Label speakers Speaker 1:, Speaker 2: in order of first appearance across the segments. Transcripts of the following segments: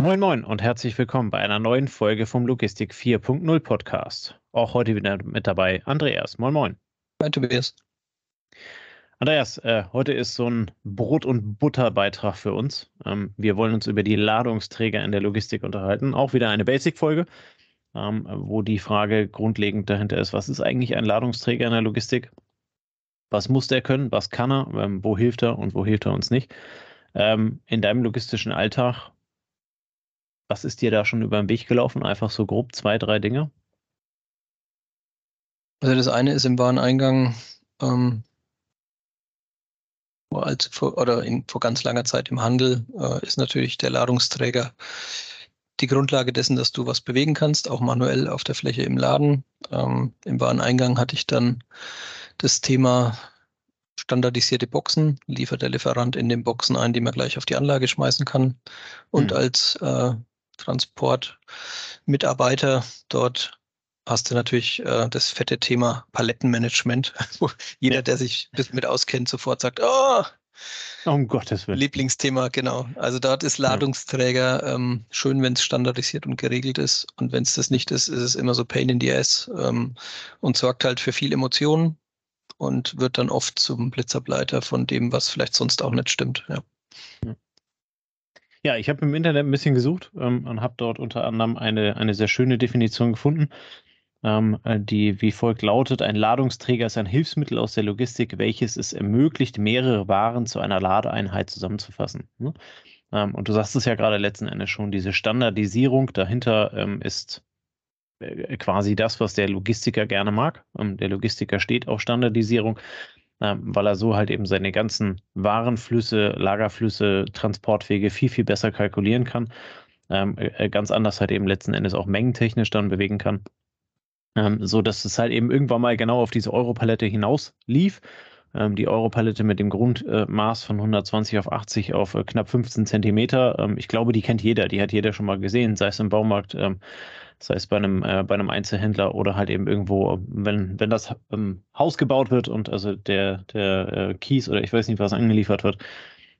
Speaker 1: Moin Moin und herzlich willkommen bei einer neuen Folge vom Logistik 4.0 Podcast. Auch heute wieder mit dabei Andreas. Moin Moin.
Speaker 2: Moin Tobias.
Speaker 1: Andreas, äh, heute ist so ein Brot- und Butterbeitrag für uns. Ähm, wir wollen uns über die Ladungsträger in der Logistik unterhalten. Auch wieder eine Basic-Folge, ähm, wo die Frage grundlegend dahinter ist, was ist eigentlich ein Ladungsträger in der Logistik? Was muss der können? Was kann er? Ähm, wo hilft er und wo hilft er uns nicht? Ähm, in deinem logistischen Alltag, was ist dir da schon über den Weg gelaufen? Einfach so grob zwei, drei Dinge?
Speaker 2: Also das eine ist im Wareneingang ähm, als vor, oder in, vor ganz langer Zeit im Handel äh, ist natürlich der Ladungsträger die Grundlage dessen, dass du was bewegen kannst, auch manuell auf der Fläche im Laden. Ähm, Im Wareneingang hatte ich dann das Thema standardisierte Boxen, liefert der Lieferant in den Boxen ein, die man gleich auf die Anlage schmeißen kann. Und mhm. als äh, Transportmitarbeiter dort hast du natürlich äh, das fette Thema Palettenmanagement, wo jeder, der sich mit auskennt, sofort sagt, oh,
Speaker 1: um Gottes Willen.
Speaker 2: Lieblingsthema, genau. Also dort ist Ladungsträger ähm, schön, wenn es standardisiert und geregelt ist. Und wenn es das nicht ist, ist es immer so Pain in the Ass ähm, und sorgt halt für viel Emotionen und wird dann oft zum Blitzableiter von dem, was vielleicht sonst auch nicht stimmt. Ja.
Speaker 1: Ja, ich habe im Internet ein bisschen gesucht ähm, und habe dort unter anderem eine, eine sehr schöne Definition gefunden ähm, äh, die wie folgt lautet, ein Ladungsträger ist ein Hilfsmittel aus der Logistik, welches es ermöglicht, mehrere Waren zu einer Ladeeinheit zusammenzufassen. Ne? Ähm, und du sagst es ja gerade letzten Endes schon, diese Standardisierung dahinter ähm, ist äh, quasi das, was der Logistiker gerne mag. Ähm, der Logistiker steht auf Standardisierung, weil er so halt eben seine ganzen Warenflüsse, Lagerflüsse, Transportwege viel, viel besser kalkulieren kann. Ähm, äh, ganz anders halt eben letzten Endes auch mengentechnisch dann bewegen kann ähm, so dass es halt eben irgendwann mal genau auf diese Europalette hinaus lief. Ähm, die Europalette mit dem Grundmaß äh, von 120 auf 80 auf äh, knapp 15 Zentimeter. Ich glaube, die kennt jeder, die hat jeder schon mal gesehen, sei es im Baumarkt, sei es bei einem, äh, bei einem Einzelhändler oder halt eben irgendwo, wenn, wenn das ähm, Haus gebaut wird und also der, der äh, Kies oder ich weiß nicht, was angeliefert wird,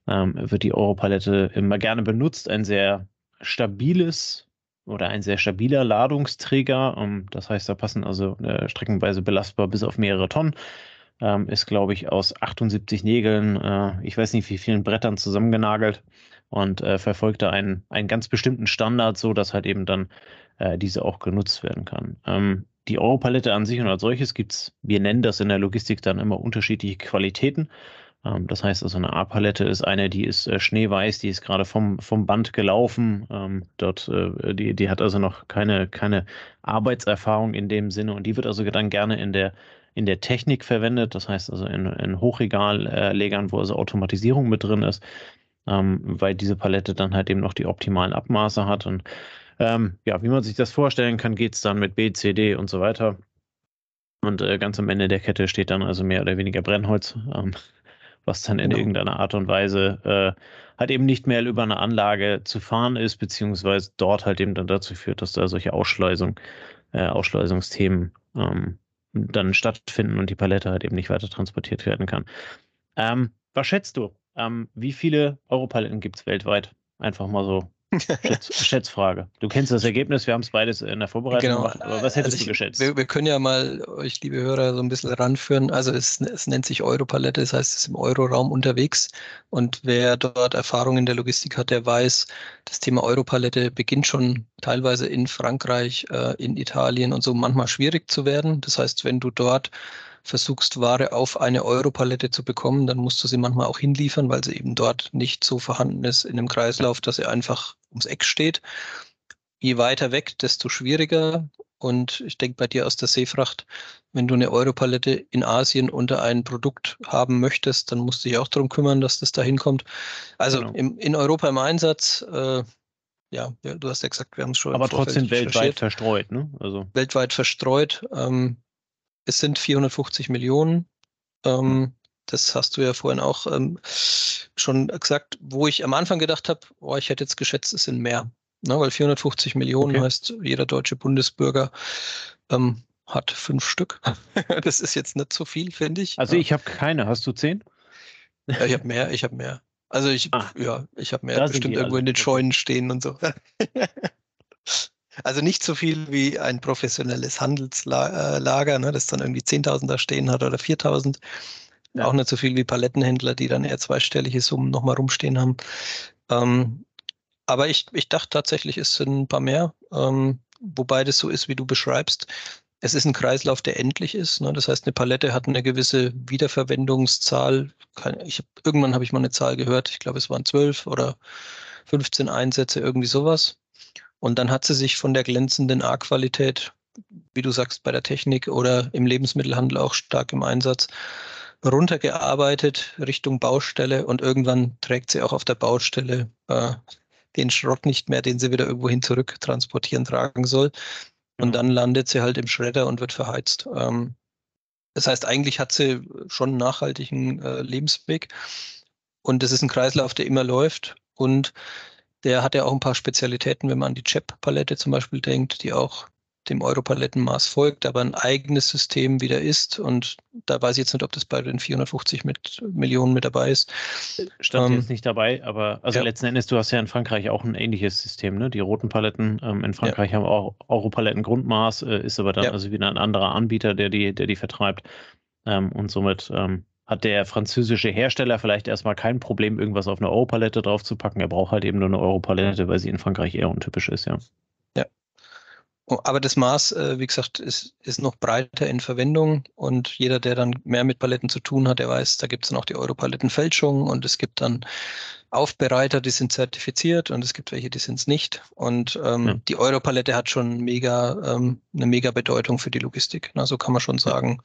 Speaker 1: ähm, wird die Europalette immer gerne benutzt. Ein sehr stabiles oder ein sehr stabiler Ladungsträger. Ähm, das heißt, da passen also äh, streckenweise belastbar bis auf mehrere Tonnen. Ähm, ist, glaube ich, aus 78 Nägeln, äh, ich weiß nicht wie vielen Brettern zusammengenagelt und äh, verfolgt da einen, einen ganz bestimmten Standard, so dass halt eben dann äh, diese auch genutzt werden kann. Ähm, die Europalette an sich und als solches gibt es, wir nennen das in der Logistik dann immer unterschiedliche Qualitäten. Ähm, das heißt also, eine A-Palette ist eine, die ist äh, schneeweiß, die ist gerade vom, vom Band gelaufen. Ähm, dort, äh, die, die hat also noch keine, keine Arbeitserfahrung in dem Sinne und die wird also dann gerne in der, in der Technik verwendet. Das heißt also in, in Hochregallegern, wo also Automatisierung mit drin ist, ähm, weil diese Palette dann halt eben noch die optimalen Abmaße hat. Und ähm, ja, wie man sich das vorstellen kann, geht es dann mit B, C, D und so weiter. Und äh, ganz am Ende der Kette steht dann also mehr oder weniger Brennholz. Ähm, was dann in genau. irgendeiner Art und Weise äh, halt eben nicht mehr über eine Anlage zu fahren ist, beziehungsweise dort halt eben dann dazu führt, dass da solche Ausschleusung, äh, Ausschleusungsthemen ähm, dann stattfinden und die Palette halt eben nicht weiter transportiert werden kann. Ähm, was schätzt du? Ähm, wie viele Europaletten gibt es weltweit? Einfach mal so Schätz, Schätzfrage. Du kennst das Ergebnis, wir haben es beides in der Vorbereitung genau. gemacht, aber was hättest also ich, du geschätzt?
Speaker 2: Wir, wir, können ja mal euch, liebe Hörer, so ein bisschen ranführen. Also es, es nennt sich Europalette, das heißt, es ist im Euroraum unterwegs. Und wer dort Erfahrung in der Logistik hat, der weiß, das Thema Europalette beginnt schon teilweise in Frankreich, äh, in Italien und so manchmal schwierig zu werden. Das heißt, wenn du dort versuchst, Ware auf eine Europalette zu bekommen, dann musst du sie manchmal auch hinliefern, weil sie eben dort nicht so vorhanden ist in einem Kreislauf, dass sie einfach ums Eck steht. Je weiter weg, desto schwieriger. Und ich denke bei dir aus der Seefracht, wenn du eine Europalette in Asien unter ein Produkt haben möchtest, dann musst du dich auch darum kümmern, dass das da hinkommt. Also genau. im, in Europa im Einsatz, äh, ja, du hast ja gesagt, wir haben es schon.
Speaker 1: Aber trotzdem weltweit verstreut, ne?
Speaker 2: Also. Weltweit verstreut. Ähm, es sind 450 Millionen. Ähm, das hast du ja vorhin auch ähm, schon gesagt, wo ich am Anfang gedacht habe, oh, ich hätte jetzt geschätzt, es sind mehr. Ne, weil 450 Millionen okay. heißt, jeder deutsche Bundesbürger ähm, hat fünf Stück. das ist jetzt nicht so viel, finde ich.
Speaker 1: Also ich habe keine. Hast du zehn?
Speaker 2: Ja, ich habe mehr. Ich habe mehr. Also ich, ah, ja, ich habe mir bestimmt irgendwo in den Scheunen stehen und so. also nicht so viel wie ein professionelles Handelslager, ne, das dann irgendwie 10.000 da stehen hat oder 4.000. Ja. Auch nicht so viel wie Palettenhändler, die dann eher zweistellige Summen nochmal rumstehen haben. Ähm, aber ich, ich dachte tatsächlich, es sind ein paar mehr, ähm, wobei das so ist, wie du beschreibst. Es ist ein Kreislauf, der endlich ist. Ne? Das heißt, eine Palette hat eine gewisse Wiederverwendungszahl. Ich hab, irgendwann habe ich mal eine Zahl gehört. Ich glaube, es waren zwölf oder 15 Einsätze, irgendwie sowas. Und dann hat sie sich von der glänzenden A-Qualität, wie du sagst, bei der Technik oder im Lebensmittelhandel auch stark im Einsatz, runtergearbeitet Richtung Baustelle und irgendwann trägt sie auch auf der Baustelle äh, den Schrott nicht mehr, den sie wieder irgendwohin zurück transportieren tragen soll. Und dann landet sie halt im Schredder und wird verheizt. Ähm, das heißt, eigentlich hat sie schon einen nachhaltigen äh, Lebensweg. Und das ist ein Kreislauf, der immer läuft. Und der hat ja auch ein paar Spezialitäten, wenn man an die Chep-Palette zum Beispiel denkt, die auch dem Europalettenmaß folgt, aber ein eigenes System wieder ist. Und da weiß ich jetzt nicht, ob das bei den 450 mit Millionen mit dabei ist.
Speaker 1: Stand ähm, jetzt nicht dabei, aber also ja. letzten Endes, du hast ja in Frankreich auch ein ähnliches System, ne? Die roten Paletten ähm, in Frankreich ja. haben auch Europaletten Grundmaß, äh, ist aber dann ja. also wieder ein anderer Anbieter, der die, der die vertreibt. Ähm, und somit ähm, hat der französische Hersteller vielleicht erstmal kein Problem, irgendwas auf eine Europalette draufzupacken. Er braucht halt eben nur eine Europalette, weil sie in Frankreich eher untypisch ist, ja.
Speaker 2: Aber das Maß, äh, wie gesagt, ist, ist noch breiter in Verwendung und jeder, der dann mehr mit Paletten zu tun hat, der weiß, da gibt es dann auch die Europalettenfälschung und es gibt dann Aufbereiter, die sind zertifiziert und es gibt welche, die sind es nicht. Und ähm, ja. die Europalette hat schon mega, ähm, eine mega Bedeutung für die Logistik. Na, so kann man schon sagen.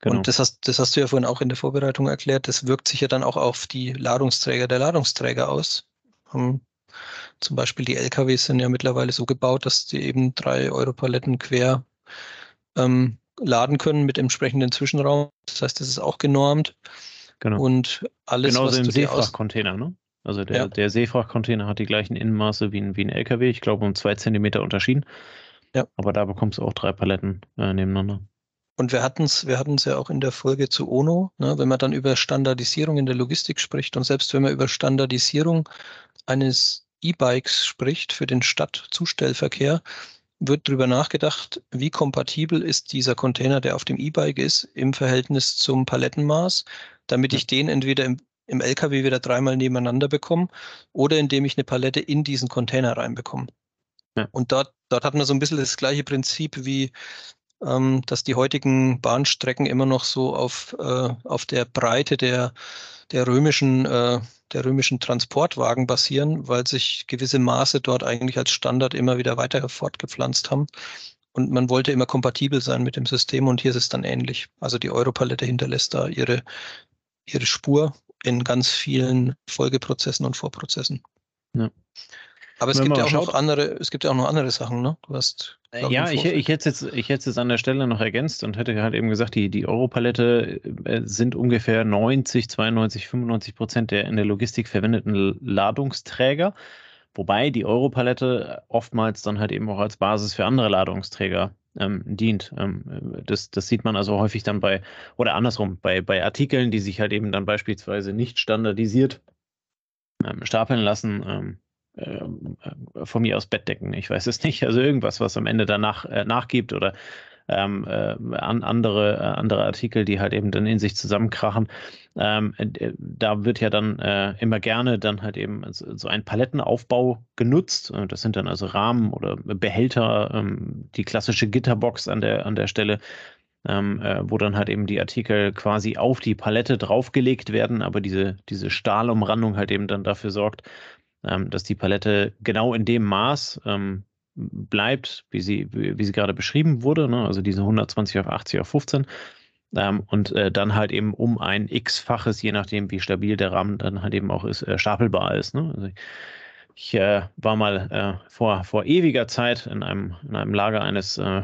Speaker 2: Genau. Und das hast, das hast du ja vorhin auch in der Vorbereitung erklärt. Das wirkt sich ja dann auch auf die Ladungsträger der Ladungsträger aus. Ähm, zum Beispiel die LKWs sind ja mittlerweile so gebaut, dass sie eben drei Europaletten quer ähm, laden können mit entsprechenden Zwischenraum. Das heißt, das ist auch genormt.
Speaker 1: Genau. Und alles, Genauso was im Seefrachtcontainer, ne? Also der, ja. der Seefrachtcontainer hat die gleichen Innenmaße wie ein, wie ein LKW, ich glaube um zwei Zentimeter unterschieden. Ja. Aber da bekommst du auch drei Paletten äh, nebeneinander.
Speaker 2: Und wir hatten es wir hatten's ja auch in der Folge zu ONO, ne, wenn man dann über Standardisierung in der Logistik spricht und selbst wenn man über Standardisierung eines E-Bikes spricht für den Stadtzustellverkehr, wird darüber nachgedacht, wie kompatibel ist dieser Container, der auf dem E-Bike ist, im Verhältnis zum Palettenmaß, damit ich den entweder im, im LKW wieder dreimal nebeneinander bekomme oder indem ich eine Palette in diesen Container reinbekomme. Ja. Und dort, dort hat man so ein bisschen das gleiche Prinzip wie ähm, dass die heutigen Bahnstrecken immer noch so auf, äh, auf der Breite der, der römischen äh, der römischen Transportwagen basieren, weil sich gewisse Maße dort eigentlich als Standard immer wieder weiter fortgepflanzt haben. Und man wollte immer kompatibel sein mit dem System und hier ist es dann ähnlich. Also die Europalette hinterlässt da ihre, ihre Spur in ganz vielen Folgeprozessen und Vorprozessen. Ja. Aber es gibt ja auch schaut, noch andere, es gibt ja auch noch andere Sachen, ne?
Speaker 1: Du hast äh, ja, ich, ich, hätte jetzt, ich hätte es an der Stelle noch ergänzt und hätte halt eben gesagt, die, die Europalette äh, sind ungefähr 90, 92, 95 Prozent der in der Logistik verwendeten Ladungsträger, wobei die Europalette oftmals dann halt eben auch als Basis für andere Ladungsträger ähm, dient. Ähm, das, das sieht man also häufig dann bei, oder andersrum, bei, bei Artikeln, die sich halt eben dann beispielsweise nicht standardisiert ähm, stapeln lassen ähm, äh, von mir aus Bettdecken, ich weiß es nicht. Also irgendwas, was am Ende danach äh, nachgibt oder ähm, äh, an andere, äh, andere Artikel, die halt eben dann in sich zusammenkrachen. Ähm, äh, da wird ja dann äh, immer gerne dann halt eben so ein Palettenaufbau genutzt. Das sind dann also Rahmen oder Behälter, ähm, die klassische Gitterbox an der, an der Stelle. Ähm, äh, wo dann halt eben die Artikel quasi auf die Palette draufgelegt werden, aber diese, diese Stahlumrandung halt eben dann dafür sorgt, ähm, dass die Palette genau in dem Maß ähm, bleibt, wie sie, wie, wie, sie gerade beschrieben wurde, ne? also diese 120 auf 80 auf 15. Ähm, und äh, dann halt eben um ein x-faches, je nachdem, wie stabil der Rahmen dann halt eben auch ist, äh, stapelbar ist. Ne? Also ich äh, war mal äh, vor, vor ewiger Zeit in einem, in einem Lager eines äh,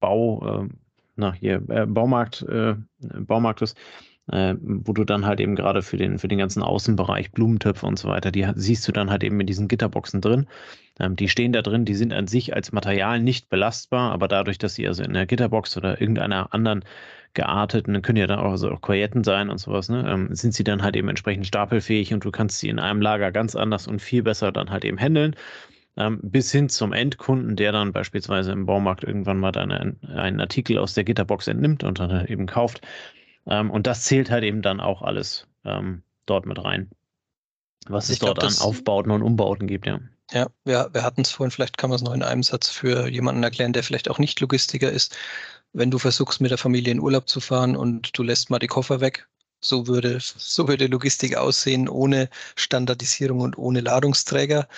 Speaker 1: Bau, äh, na, hier, Baumarkt, Baumarktes äh, wo du dann halt eben gerade für den, für den ganzen Außenbereich, Blumentöpfe und so weiter, die siehst du dann halt eben in diesen Gitterboxen drin. Ähm, die stehen da drin, die sind an sich als Material nicht belastbar, aber dadurch, dass sie also in der Gitterbox oder irgendeiner anderen gearteten, können ja dann auch, also auch Kojetten sein und sowas, ne, ähm, sind sie dann halt eben entsprechend stapelfähig und du kannst sie in einem Lager ganz anders und viel besser dann halt eben handeln. Ähm, bis hin zum Endkunden, der dann beispielsweise im Baumarkt irgendwann mal einen, einen Artikel aus der Gitterbox entnimmt und dann halt eben kauft. Ähm, und das zählt halt eben dann auch alles ähm, dort mit rein. Was ich es dort glaub, an Aufbauten und Umbauten gibt, ja.
Speaker 2: Ja, wir, wir hatten es vorhin, vielleicht kann man es noch in einem Satz für jemanden erklären, der vielleicht auch nicht Logistiker ist. Wenn du versuchst, mit der Familie in Urlaub zu fahren und du lässt mal die Koffer weg, so würde, so würde Logistik aussehen ohne Standardisierung und ohne Ladungsträger,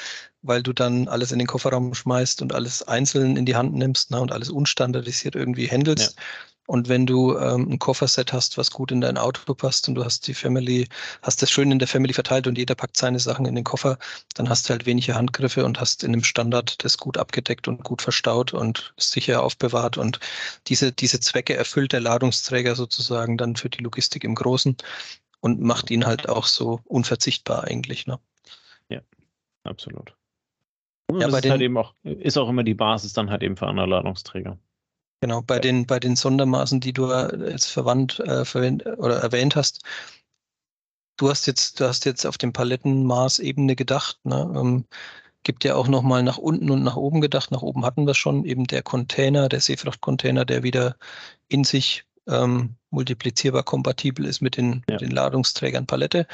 Speaker 2: weil du dann alles in den Kofferraum schmeißt und alles einzeln in die Hand nimmst ne, und alles unstandardisiert irgendwie handelst. Ja. Und wenn du ähm, ein Kofferset hast, was gut in dein Auto passt und du hast die Family, hast das schön in der Family verteilt und jeder packt seine Sachen in den Koffer, dann hast du halt wenige Handgriffe und hast in einem Standard das gut abgedeckt und gut verstaut und sicher aufbewahrt. Und diese, diese Zwecke erfüllt der Ladungsträger sozusagen dann für die Logistik im Großen und macht ihn halt auch so unverzichtbar eigentlich. Ne?
Speaker 1: Ja, absolut. Und ja, bei den, halt eben auch, ist auch immer die Basis dann halt eben für andere Ladungsträger.
Speaker 2: Genau, bei den, bei den Sondermaßen, die du jetzt verwandt, äh, verwend, oder erwähnt hast, du hast jetzt, du hast jetzt auf dem Palettenmaßebene gedacht, ne? Ähm, gibt ja auch nochmal nach unten und nach oben gedacht. Nach oben hatten wir schon eben der Container, der Seefrachtcontainer, der wieder in sich ähm, multiplizierbar kompatibel ist mit den, ja. den Ladungsträgern Palette.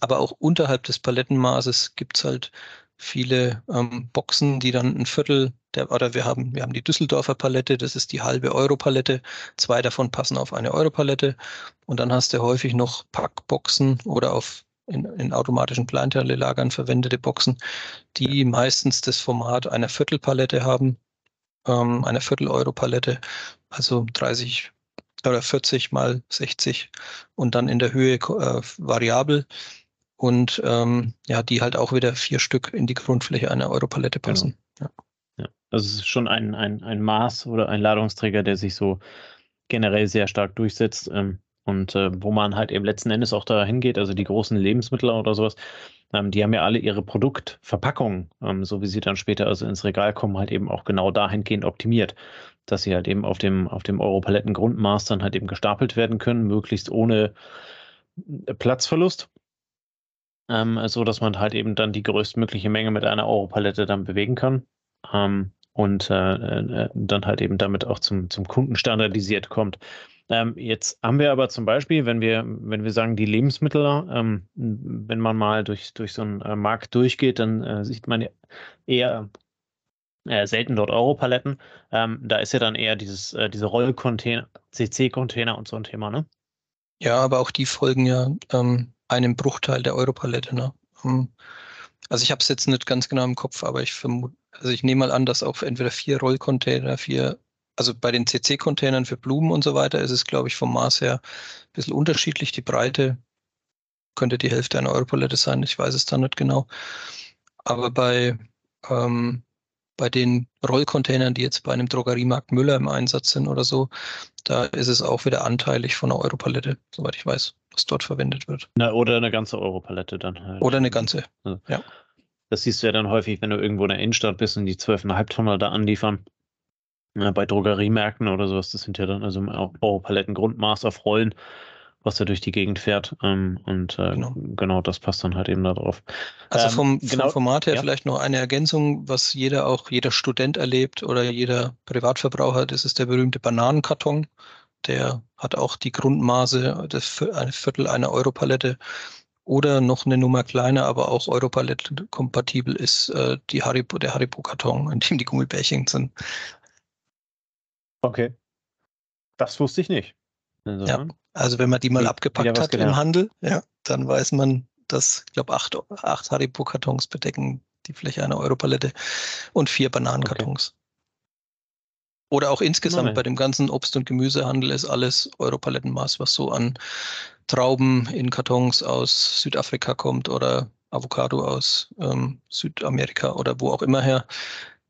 Speaker 2: Aber auch unterhalb des Palettenmaßes gibt es halt viele ähm, Boxen, die dann ein Viertel der, oder wir haben, wir haben die Düsseldorfer Palette, das ist die halbe Euro-Palette. Zwei davon passen auf eine Euro-Palette. Und dann hast du häufig noch Packboxen oder auf in, in automatischen Kleinteile-Lagern verwendete Boxen, die meistens das Format einer Viertelpalette haben, ähm, einer Viertel-Euro-Palette, also 30 oder 40 mal 60 und dann in der Höhe äh, variabel und ähm, ja, die halt auch wieder vier Stück in die Grundfläche einer Europalette genau. passen. Genau.
Speaker 1: Ja. ja. Also es ist schon ein, ein, ein Maß oder ein Ladungsträger, der sich so generell sehr stark durchsetzt ähm, und äh, wo man halt eben letzten Endes auch dahin geht, also die großen Lebensmittel oder sowas, ähm, die haben ja alle ihre Produktverpackungen, ähm, so wie sie dann später also ins Regal kommen, halt eben auch genau dahingehend optimiert, dass sie halt eben auf dem, auf dem Europaletten-Grundmaß dann halt eben gestapelt werden können, möglichst ohne Platzverlust ähm, so dass man halt eben dann die größtmögliche Menge mit einer Europalette dann bewegen kann ähm, und äh, äh, dann halt eben damit auch zum, zum Kunden standardisiert kommt. Ähm, jetzt haben wir aber zum Beispiel, wenn wir, wenn wir sagen, die Lebensmittel, ähm, wenn man mal durch, durch so einen äh, Markt durchgeht, dann äh, sieht man eher äh, selten dort Europaletten. Ähm, da ist ja dann eher dieses, äh, diese Rollcontainer, CC-Container und so ein Thema, ne?
Speaker 2: Ja, aber auch die folgen ja ähm, einem Bruchteil der Europalette. Ne? Ähm, also ich habe es jetzt nicht ganz genau im Kopf, aber ich vermute, also ich nehme mal an, dass auch entweder vier Rollcontainer, vier, also bei den CC-Containern für Blumen und so weiter ist es, glaube ich, vom Maß her ein bisschen unterschiedlich. Die Breite könnte die Hälfte einer Europalette sein, ich weiß es da nicht genau. Aber bei, ähm, bei den Rollcontainern, die jetzt bei einem Drogeriemarkt Müller im Einsatz sind oder so, da ist es auch wieder anteilig von einer Europalette, soweit ich weiß was dort verwendet wird.
Speaker 1: Na, oder eine ganze Europalette dann halt.
Speaker 2: Oder eine ganze,
Speaker 1: also, ja. Das siehst du ja dann häufig, wenn du irgendwo in der Innenstadt bist und die 12,5 Tonner da anliefern. Ja, bei Drogeriemärkten oder sowas, das sind ja dann also Europaletten Grundmaß auf Rollen, was er durch die Gegend fährt. Ähm, und äh, genau. genau. das passt dann halt eben da drauf.
Speaker 2: Also ähm, vom, genau, vom, Format her ja. vielleicht noch eine Ergänzung, was jeder auch, jeder Student erlebt oder jeder Privatverbraucher, das ist der berühmte Bananenkarton. Der hat auch die Grundmaße, das eine Viertel einer Europalette oder noch eine Nummer kleiner, aber auch Europalette kompatibel ist äh, die Haribo, der Haribo-Karton, in dem die Gummibärchen sind.
Speaker 1: Okay. Das wusste ich nicht.
Speaker 2: Also, ja, also wenn man die mal die, abgepackt hat gelernt. im Handel, ja, dann weiß man, dass, ich glaube, acht, acht Haribo-Kartons bedecken die Fläche einer Europalette und vier Bananenkartons. Okay. Oder auch insgesamt Nein. bei dem ganzen Obst- und Gemüsehandel ist alles Europalettenmaß, was so an Trauben in Kartons aus Südafrika kommt oder Avocado aus ähm, Südamerika oder wo auch immer her.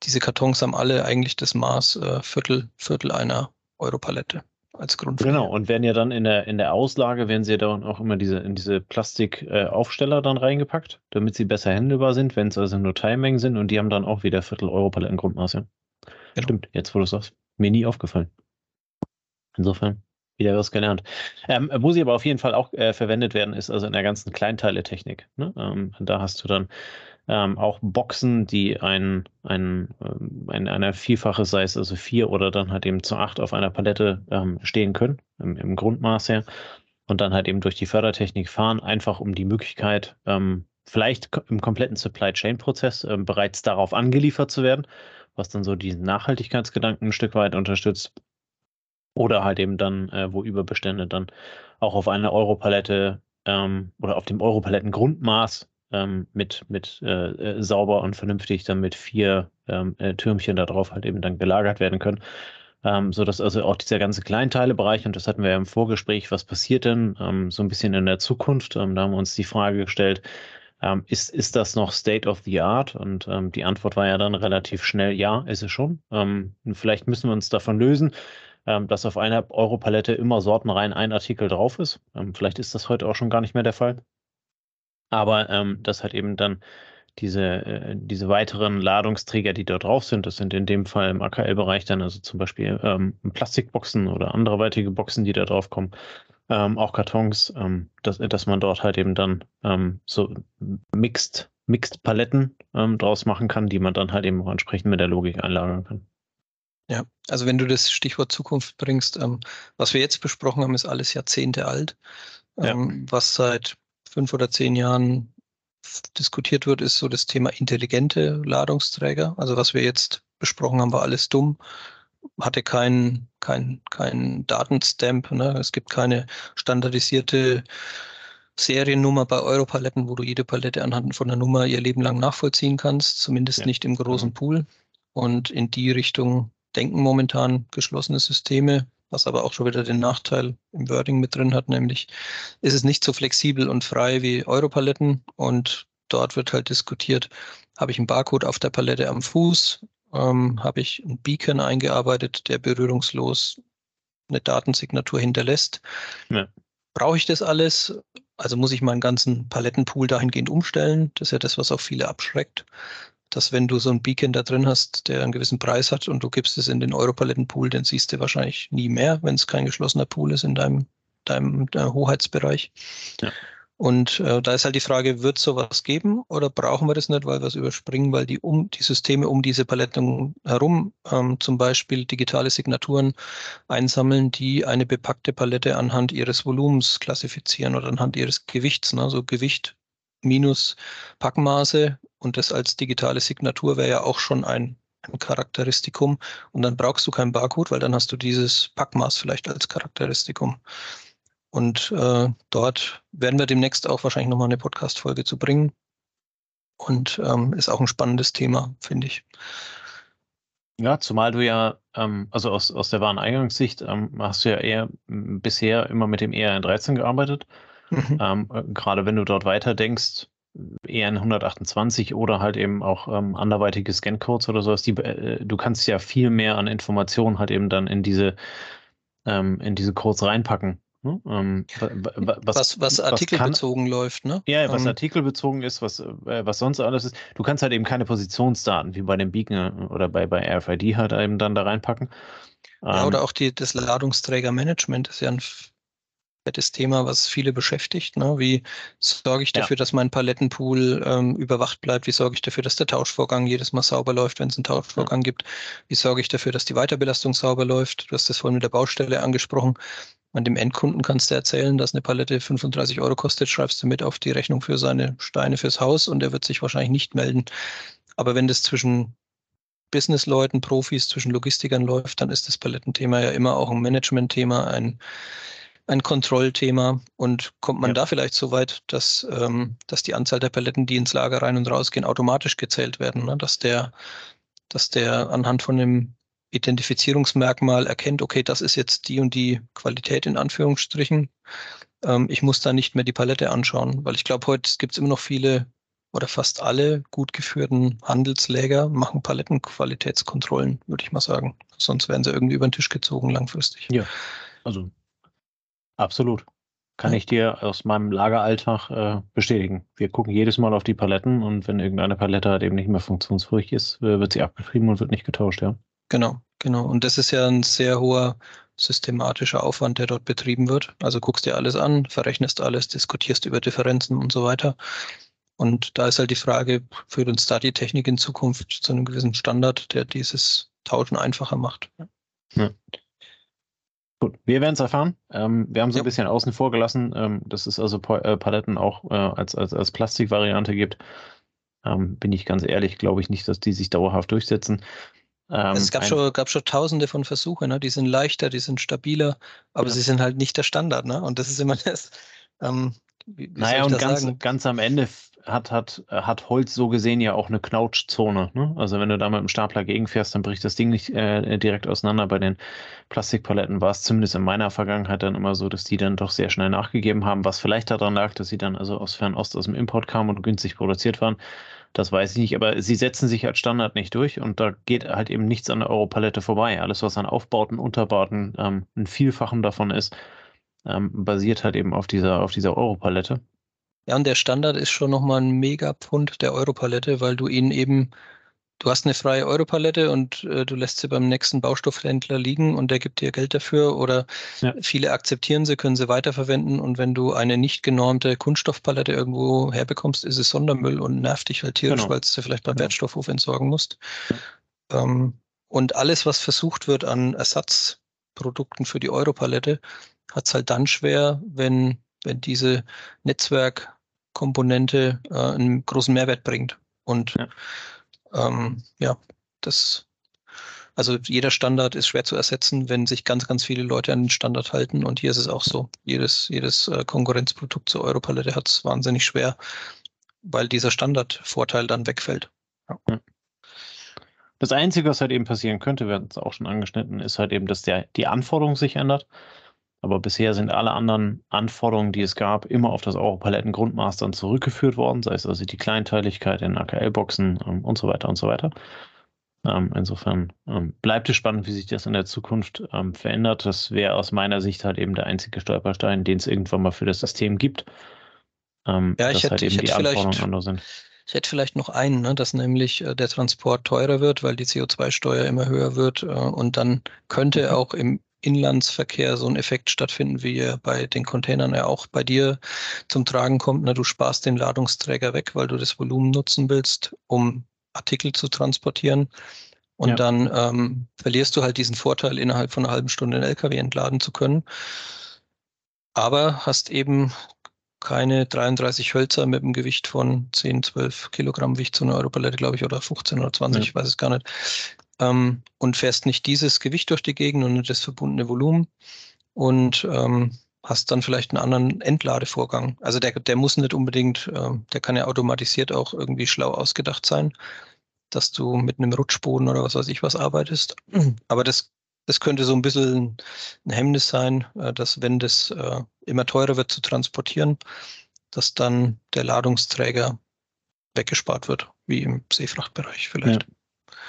Speaker 2: Diese Kartons haben alle eigentlich das Maß äh, Viertel, Viertel einer Europalette. Als Grund.
Speaker 1: Genau, und werden ja dann in der, in der Auslage, werden sie ja dann auch immer diese, in diese Plastikaufsteller äh, dann reingepackt, damit sie besser händelbar sind, wenn es also nur Teilmengen sind und die haben dann auch wieder Viertel Euro Paletten Grundmaß. Ja. Genau. Stimmt, jetzt wo du sagst. Mir nie aufgefallen. Insofern wieder was gelernt. Ähm, wo sie aber auf jeden Fall auch äh, verwendet werden, ist also in der ganzen Kleinteiletechnik. Ne? Ähm, da hast du dann ähm, auch Boxen, die ein, ein, ähm, ein, eine Vielfache, sei es also vier oder dann halt eben zu acht auf einer Palette ähm, stehen können, im, im, Grundmaß her. Und dann halt eben durch die Fördertechnik fahren, einfach um die Möglichkeit, ähm, vielleicht im kompletten Supply Chain Prozess ähm, bereits darauf angeliefert zu werden, was dann so diesen Nachhaltigkeitsgedanken ein Stück weit unterstützt oder halt eben dann, äh, wo Überbestände dann auch auf einer Europalette ähm, oder auf dem Europaletten-Grundmaß ähm, mit, mit äh, äh, sauber und vernünftig dann mit vier ähm, äh, Türmchen da drauf halt eben dann gelagert werden können. Ähm, so dass also auch dieser ganze Kleinteilebereich, und das hatten wir ja im Vorgespräch, was passiert denn ähm, so ein bisschen in der Zukunft? Ähm, da haben wir uns die Frage gestellt, ähm, ist, ist das noch State of the Art? Und ähm, die Antwort war ja dann relativ schnell, ja, ist es schon. Ähm, vielleicht müssen wir uns davon lösen, dass auf einer Europalette immer sortenrein ein Artikel drauf ist. Ähm, vielleicht ist das heute auch schon gar nicht mehr der Fall. Aber ähm, das hat eben dann diese, äh, diese weiteren Ladungsträger, die da drauf sind, das sind in dem Fall im AKL-Bereich dann also zum Beispiel ähm, Plastikboxen oder anderweitige Boxen, die da drauf kommen, ähm, auch Kartons, ähm, dass, dass man dort halt eben dann ähm, so Mixed, Mixed Paletten ähm, draus machen kann, die man dann halt eben auch entsprechend mit der Logik einlagern kann.
Speaker 2: Ja, also wenn du das Stichwort Zukunft bringst, ähm, was wir jetzt besprochen haben, ist alles Jahrzehnte alt. Ähm, ja. Was seit fünf oder zehn Jahren diskutiert wird, ist so das Thema intelligente Ladungsträger. Also was wir jetzt besprochen haben, war alles dumm, hatte keinen kein, kein Datenstamp. Ne? Es gibt keine standardisierte Seriennummer bei Europaletten, wo du jede Palette anhand von der Nummer ihr Leben lang nachvollziehen kannst, zumindest ja. nicht im großen Pool. Und in die Richtung denken momentan geschlossene Systeme, was aber auch schon wieder den Nachteil im Wording mit drin hat, nämlich ist es nicht so flexibel und frei wie Europaletten und dort wird halt diskutiert, habe ich einen Barcode auf der Palette am Fuß, ähm, habe ich einen Beacon eingearbeitet, der berührungslos eine Datensignatur hinterlässt. Ja. Brauche ich das alles? Also muss ich meinen ganzen Palettenpool dahingehend umstellen? Das ist ja das, was auch viele abschreckt dass wenn du so ein Beacon da drin hast, der einen gewissen Preis hat und du gibst es in den Europalettenpool, dann siehst du wahrscheinlich nie mehr, wenn es kein geschlossener Pool ist in deinem, deinem, deinem Hoheitsbereich. Ja. Und äh, da ist halt die Frage, wird es sowas geben oder brauchen wir das nicht, weil wir es überspringen, weil die, um, die Systeme um diese Paletten herum ähm, zum Beispiel digitale Signaturen einsammeln, die eine bepackte Palette anhand ihres Volumens klassifizieren oder anhand ihres Gewichts. Ne? Also Gewicht minus Packmaße und das als digitale Signatur wäre ja auch schon ein, ein Charakteristikum. Und dann brauchst du keinen Barcode, weil dann hast du dieses Packmaß vielleicht als Charakteristikum. Und äh, dort werden wir demnächst auch wahrscheinlich nochmal eine Podcast-Folge zu bringen. Und ähm, ist auch ein spannendes Thema, finde ich.
Speaker 1: Ja, zumal du ja, ähm, also aus, aus der Wareneingangssicht, ähm, hast du ja eher bisher immer mit dem ERN13 gearbeitet. Mhm. Ähm, äh, gerade wenn du dort weiter in 128 oder halt eben auch ähm, anderweitige Scan-Codes oder sowas, die, äh, du kannst ja viel mehr an Informationen halt eben dann in diese, ähm, in diese Codes reinpacken. Ne? Ähm,
Speaker 2: was, was, was artikelbezogen kann, läuft, ne?
Speaker 1: Ja, was ähm, artikelbezogen ist, was, äh, was sonst alles ist. Du kannst halt eben keine Positionsdaten wie bei dem Beacon oder bei, bei RFID halt eben dann da reinpacken.
Speaker 2: Ja, oder ähm, auch die, das Ladungsträgermanagement ist ja ein fettes Thema, was viele beschäftigt. Ne? Wie sorge ich dafür, ja. dass mein Palettenpool ähm, überwacht bleibt? Wie sorge ich dafür, dass der Tauschvorgang jedes Mal sauber läuft, wenn es einen Tauschvorgang ja. gibt? Wie sorge ich dafür, dass die Weiterbelastung sauber läuft? Du hast das vorhin mit der Baustelle angesprochen. An dem Endkunden kannst du erzählen, dass eine Palette 35 Euro kostet, schreibst du mit auf die Rechnung für seine Steine fürs Haus und er wird sich wahrscheinlich nicht melden. Aber wenn das zwischen Businessleuten, Profis, zwischen Logistikern läuft, dann ist das Palettenthema ja immer auch ein Management-Thema, ein ein Kontrollthema und kommt man ja. da vielleicht so weit, dass, ähm, dass die Anzahl der Paletten, die ins Lager rein und rausgehen, automatisch gezählt werden, ne? dass der, dass der anhand von dem Identifizierungsmerkmal erkennt, okay, das ist jetzt die und die Qualität in Anführungsstrichen. Ähm, ich muss da nicht mehr die Palette anschauen, weil ich glaube, heute gibt es immer noch viele oder fast alle gut geführten Handelsläger machen Palettenqualitätskontrollen, würde ich mal sagen. Sonst werden sie irgendwie über den Tisch gezogen langfristig.
Speaker 1: Ja, also absolut. Kann ich dir aus meinem Lageralltag äh, bestätigen. Wir gucken jedes Mal auf die Paletten und wenn irgendeine Palette halt eben nicht mehr funktionsfähig ist, äh, wird sie abgeschrieben und wird nicht getauscht, ja.
Speaker 2: Genau, genau. Und das ist ja ein sehr hoher systematischer Aufwand, der dort betrieben wird. Also guckst dir alles an, verrechnest alles, diskutierst über Differenzen und so weiter. Und da ist halt die Frage, führt uns da die Technik in Zukunft zu einem gewissen Standard, der dieses Tauschen einfacher macht? Ja.
Speaker 1: Gut, wir werden es erfahren. Ähm, wir haben so ja. ein bisschen außen vor gelassen, ähm, dass es also äh, Paletten auch äh, als, als, als Plastikvariante gibt. Ähm, bin ich ganz ehrlich, glaube ich nicht, dass die sich dauerhaft durchsetzen.
Speaker 2: Also es gab schon, gab schon tausende von Versuchen, ne? die sind leichter, die sind stabiler, aber ja. sie sind halt nicht der Standard. Ne? Und das ist immer das. Ähm,
Speaker 1: naja, und ganz, ganz am Ende hat, hat, hat Holz so gesehen ja auch eine Knautschzone. Ne? Also wenn du da mit dem Stapler gegenfährst, dann bricht das Ding nicht äh, direkt auseinander. Bei den Plastikpaletten war es zumindest in meiner Vergangenheit dann immer so, dass die dann doch sehr schnell nachgegeben haben, was vielleicht daran lag, dass sie dann also aus Fernost aus dem Import kamen und günstig produziert waren. Das weiß ich nicht, aber sie setzen sich als Standard nicht durch und da geht halt eben nichts an der Europalette vorbei. Alles, was an Aufbauten, Unterbauten ähm, ein Vielfachen davon ist, ähm, basiert halt eben auf dieser, auf dieser Europalette.
Speaker 2: Ja, und der Standard ist schon nochmal ein Megapfund der Europalette, weil du ihn eben, du hast eine freie Europalette und äh, du lässt sie beim nächsten Baustoffhändler liegen und der gibt dir Geld dafür oder ja. viele akzeptieren sie, können sie weiterverwenden und wenn du eine nicht genormte Kunststoffpalette irgendwo herbekommst, ist es Sondermüll und nervt dich halt tierisch, genau. weil du sie vielleicht beim genau. Wertstoffhof entsorgen musst. Ja. Ähm, und alles, was versucht wird an Ersatzprodukten für die Europalette, hat es halt dann schwer, wenn, wenn diese Netzwerkkomponente äh, einen großen Mehrwert bringt. Und ja. Ähm, ja, das, also jeder Standard ist schwer zu ersetzen, wenn sich ganz, ganz viele Leute an den Standard halten. Und hier ist es auch so. Jedes, jedes äh, Konkurrenzprodukt zur Europalette hat es wahnsinnig schwer, weil dieser Standardvorteil dann wegfällt. Ja.
Speaker 1: Das Einzige, was halt eben passieren könnte, wir hatten es auch schon angeschnitten, ist halt eben, dass der, die Anforderung sich ändert. Aber bisher sind alle anderen Anforderungen, die es gab, immer auf das Europaletten-Grundmaß dann zurückgeführt worden, sei es also die Kleinteiligkeit in AKL-Boxen ähm, und so weiter und so weiter. Ähm, insofern ähm, bleibt es spannend, wie sich das in der Zukunft ähm, verändert. Das wäre aus meiner Sicht halt eben der einzige Stolperstein, den es irgendwann mal für das System gibt.
Speaker 2: Ähm, ja, ich hätte, halt ich hätte vielleicht, andere sind. Ich hätte vielleicht noch einen, ne, dass nämlich äh, der Transport teurer wird, weil die CO2-Steuer immer höher wird äh, und dann könnte mhm. auch im Inlandsverkehr so ein Effekt stattfinden, wie er bei den Containern ja auch bei dir zum Tragen kommt. Na, du sparst den Ladungsträger weg, weil du das Volumen nutzen willst, um Artikel zu transportieren. Und ja. dann ähm, verlierst du halt diesen Vorteil, innerhalb von einer halben Stunde einen LKW entladen zu können. Aber hast eben keine 33 Hölzer mit einem Gewicht von 10, 12 Kilogramm Gewicht zu einer Europalette, glaube ich, oder 15 oder 20, ja. ich weiß es gar nicht, ähm, und fährst nicht dieses Gewicht durch die Gegend und das verbundene Volumen und ähm, hast dann vielleicht einen anderen Entladevorgang. Also der, der muss nicht unbedingt, äh, der kann ja automatisiert auch irgendwie schlau ausgedacht sein, dass du mit einem Rutschboden oder was weiß ich was arbeitest. Aber das, das könnte so ein bisschen ein Hemmnis sein, äh, dass wenn das äh, immer teurer wird zu transportieren, dass dann der Ladungsträger weggespart wird, wie im Seefrachtbereich vielleicht.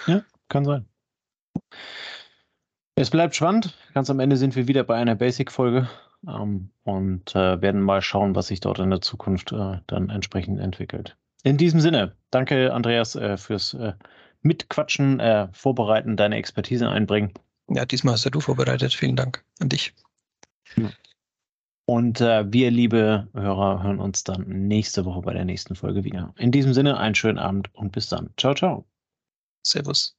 Speaker 1: Ja. ja. Kann sein. Es bleibt spannend. Ganz am Ende sind wir wieder bei einer Basic-Folge ähm, und äh, werden mal schauen, was sich dort in der Zukunft äh, dann entsprechend entwickelt. In diesem Sinne, danke Andreas äh, fürs äh, Mitquatschen, äh, Vorbereiten, deine Expertise einbringen.
Speaker 2: Ja, diesmal hast du vorbereitet. Vielen Dank an dich.
Speaker 1: Und äh, wir, liebe Hörer, hören uns dann nächste Woche bei der nächsten Folge wieder. In diesem Sinne, einen schönen Abend und bis dann. Ciao, ciao.
Speaker 2: Servus.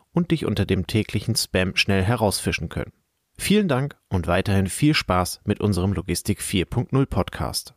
Speaker 3: und dich unter dem täglichen Spam schnell herausfischen können. Vielen Dank und weiterhin viel Spaß mit unserem Logistik 4.0 Podcast.